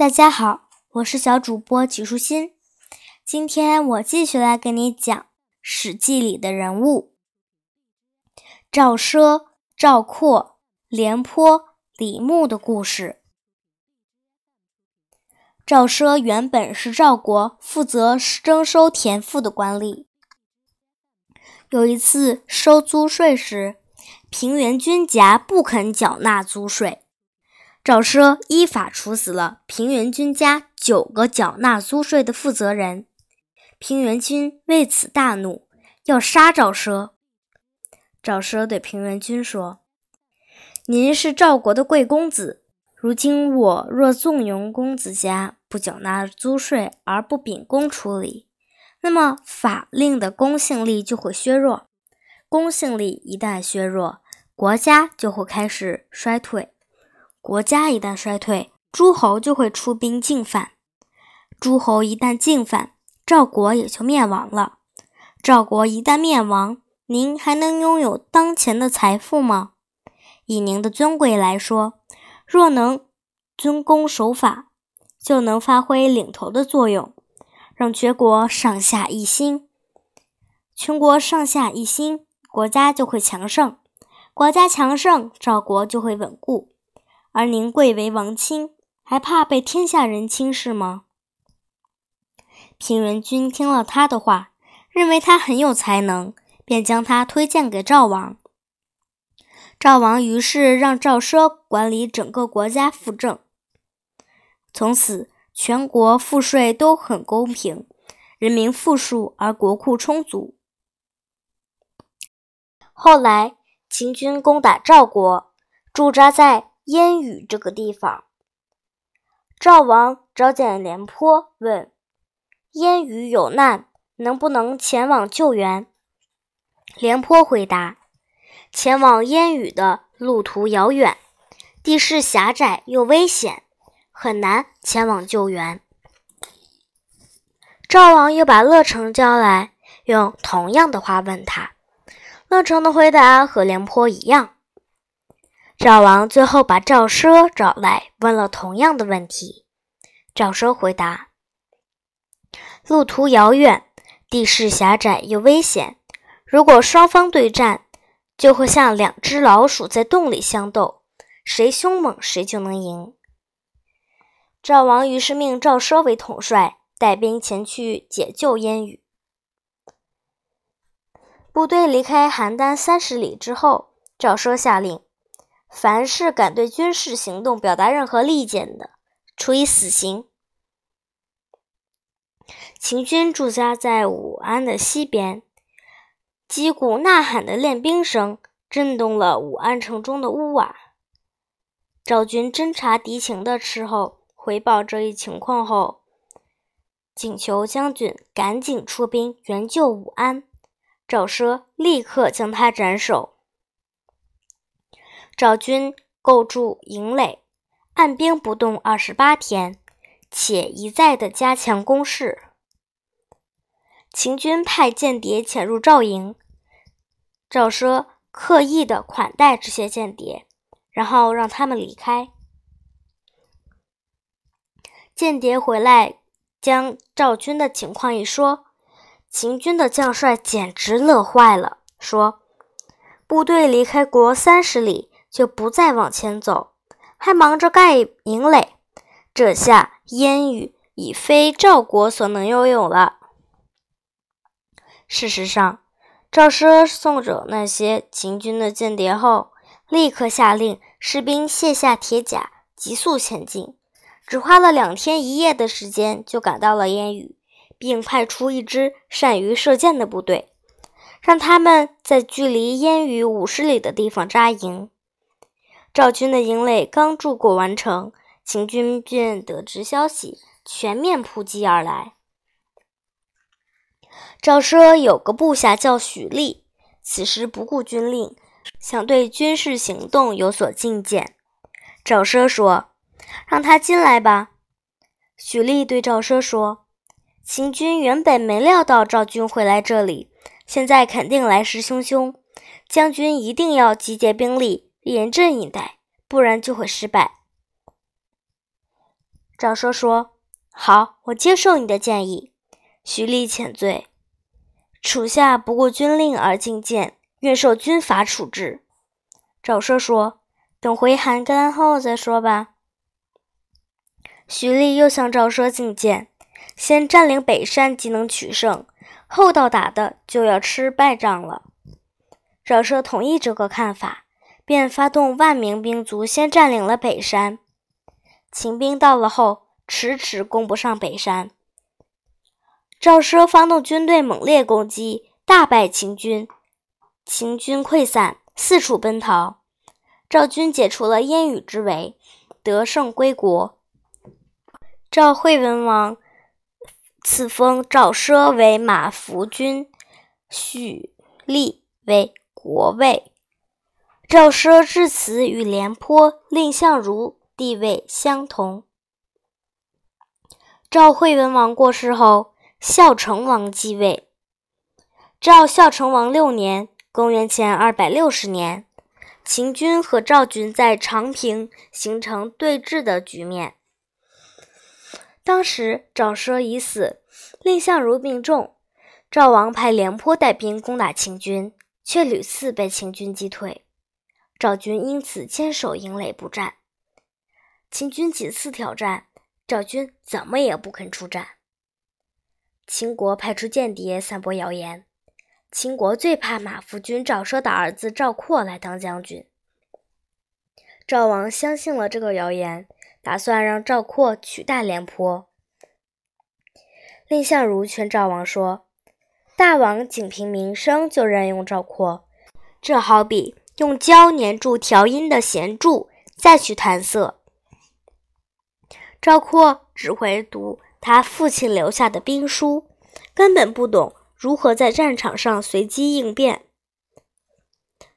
大家好，我是小主播纪舒心。今天我继续来给你讲《史记》里的人物：赵奢、赵括、廉颇、李牧的故事。赵奢原本是赵国负责征收田赋的官吏。有一次收租税时，平原君家不肯缴纳租税。赵奢依法处死了平原君家九个缴纳租税的负责人，平原君为此大怒，要杀赵奢。赵奢对平原君说：“您是赵国的贵公子，如今我若纵容公子家不缴纳租税而不秉公处理，那么法令的公信力就会削弱，公信力一旦削弱，国家就会开始衰退。”国家一旦衰退，诸侯就会出兵进犯。诸侯一旦进犯，赵国也就灭亡了。赵国一旦灭亡，您还能拥有当前的财富吗？以您的尊贵来说，若能遵公守法，就能发挥领头的作用，让全国上下一心。全国上下一心，国家就会强盛。国家强盛，赵国就会稳固。而您贵为王亲，还怕被天下人轻视吗？平原君听了他的话，认为他很有才能，便将他推荐给赵王。赵王于是让赵奢管理整个国家赋政，从此全国赋税都很公平，人民富庶而国库充足。后来秦军攻打赵国，驻扎在。烟雨这个地方，赵王召见廉颇，问：“烟雨有难，能不能前往救援？”廉颇回答：“前往烟雨的路途遥远，地势狭窄又危险，很难前往救援。”赵王又把乐成叫来，用同样的话问他，乐成的回答和廉颇一样。赵王最后把赵奢找来，问了同样的问题。赵奢回答：“路途遥远，地势狭窄又危险。如果双方对战，就会像两只老鼠在洞里相斗，谁凶猛谁就能赢。”赵王于是命赵奢为统帅，带兵前去解救燕羽。部队离开邯郸三十里之后，赵奢下令。凡是敢对军事行动表达任何意见的，处以死刑。秦军驻扎在武安的西边，击鼓呐喊的练兵声震动了武安城中的屋瓦。赵军侦察敌情的时候，回报这一情况后，请求将军赶紧出兵援救武安。赵奢立刻将他斩首。赵军构筑营垒，按兵不动二十八天，且一再的加强攻势。秦军派间谍潜入赵营，赵奢刻意的款待这些间谍，然后让他们离开。间谍回来将赵军的情况一说，秦军的将帅简直乐坏了，说：“部队离开国三十里。”就不再往前走，还忙着盖营垒，这下燕羽已非赵国所能拥有了。事实上，赵奢送走那些秦军的间谍后，立刻下令士兵卸下铁甲，急速前进，只花了两天一夜的时间就赶到了燕羽，并派出一支善于射箭的部队，让他们在距离燕羽五十里的地方扎营。赵军的营垒刚筑过完成，秦军便得知消息，全面扑击而来。赵奢有个部下叫许力，此时不顾军令，想对军事行动有所进谏。赵奢说：“让他进来吧。”许力对赵奢说：“秦军原本没料到赵军会来这里，现在肯定来势汹汹，将军一定要集结兵力。”严阵以待，不然就会失败。赵奢说：“好，我接受你的建议。”徐立遣罪：“属下不顾军令而进谏，愿受军法处置。”赵奢说：“等回邯郸后再说吧。”徐立又向赵奢进谏：“先占领北山，即能取胜；后到打的，就要吃败仗了。”赵奢同意这个看法，便发动万名兵卒，先占领了北山。秦兵到了后，迟迟攻不上北山。赵奢发动军队猛烈攻击，大败秦军，秦军溃散，四处奔逃。赵军解除了燕羽之围，得胜归国。赵惠文王赐封赵奢为马服君，许立为国尉。赵奢至此与廉颇、蔺相如。地位相同。赵惠文王过世后，孝成王继位。赵孝成王六年（公元前二百六十年），秦军和赵军在长平形成对峙的局面。当时赵奢已死，蔺相如病重，赵王派廉颇带兵攻打秦军，却屡次被秦军击退，赵军因此坚守营垒不战。秦军几次挑战，赵军怎么也不肯出战。秦国派出间谍散播谣言，秦国最怕马服君赵奢的儿子赵括来当将军。赵王相信了这个谣言，打算让赵括取代廉颇。蔺相如劝赵王说：“大王仅凭名声就任用赵括，这好比用胶粘住调音的弦柱，再去弹瑟。”赵括只会读他父亲留下的兵书，根本不懂如何在战场上随机应变。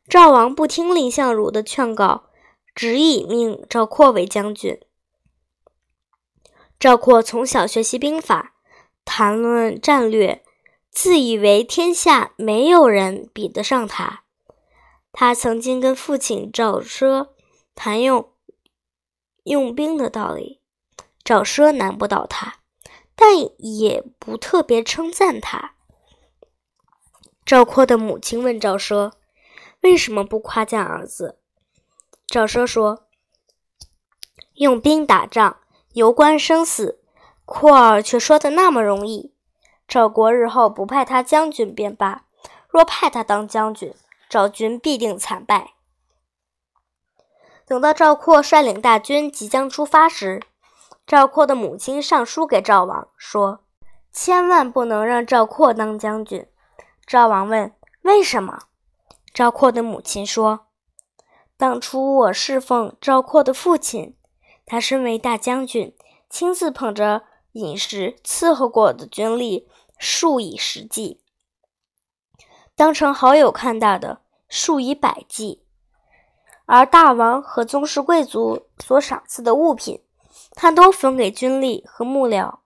赵王不听蔺相如的劝告，执意命赵括为将军。赵括从小学习兵法，谈论战略，自以为天下没有人比得上他。他曾经跟父亲赵奢谈用用兵的道理。赵奢难不倒他，但也不特别称赞他。赵括的母亲问赵奢：“为什么不夸奖儿子？”赵奢说：“用兵打仗，攸关生死，括儿却说的那么容易。赵国日后不派他将军便罢，若派他当将军，赵军必定惨败。”等到赵括率领大军即将出发时，赵括的母亲上书给赵王说：“千万不能让赵括当将军。”赵王问：“为什么？”赵括的母亲说：“当初我侍奉赵括的父亲，他身为大将军，亲自捧着饮食伺候过的军力数以十计，当成好友看待的数以百计，而大王和宗室贵族所赏赐的物品。”他都分给军吏和幕僚。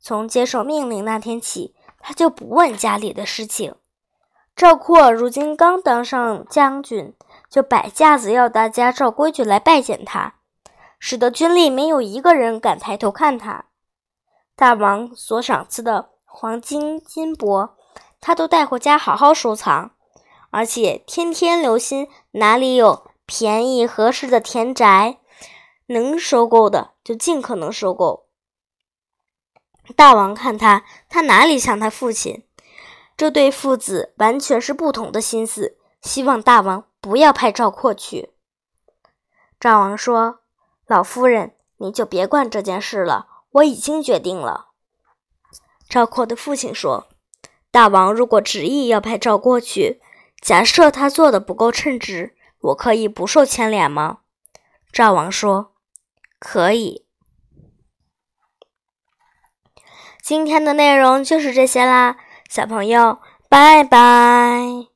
从接受命令那天起，他就不问家里的事情。赵括如今刚当上将军，就摆架子要大家照规矩来拜见他，使得军吏没有一个人敢抬头看他。大王所赏赐的黄金金帛，他都带回家好好收藏，而且天天留心哪里有便宜合适的田宅。能收购的就尽可能收购。大王看他，他哪里像他父亲？这对父子完全是不同的心思。希望大王不要派赵括去。赵王说：“老夫人，你就别管这件事了，我已经决定了。”赵括的父亲说：“大王如果执意要派赵括去，假设他做的不够称职，我可以不受牵连吗？”赵王说。可以，今天的内容就是这些啦，小朋友，拜拜。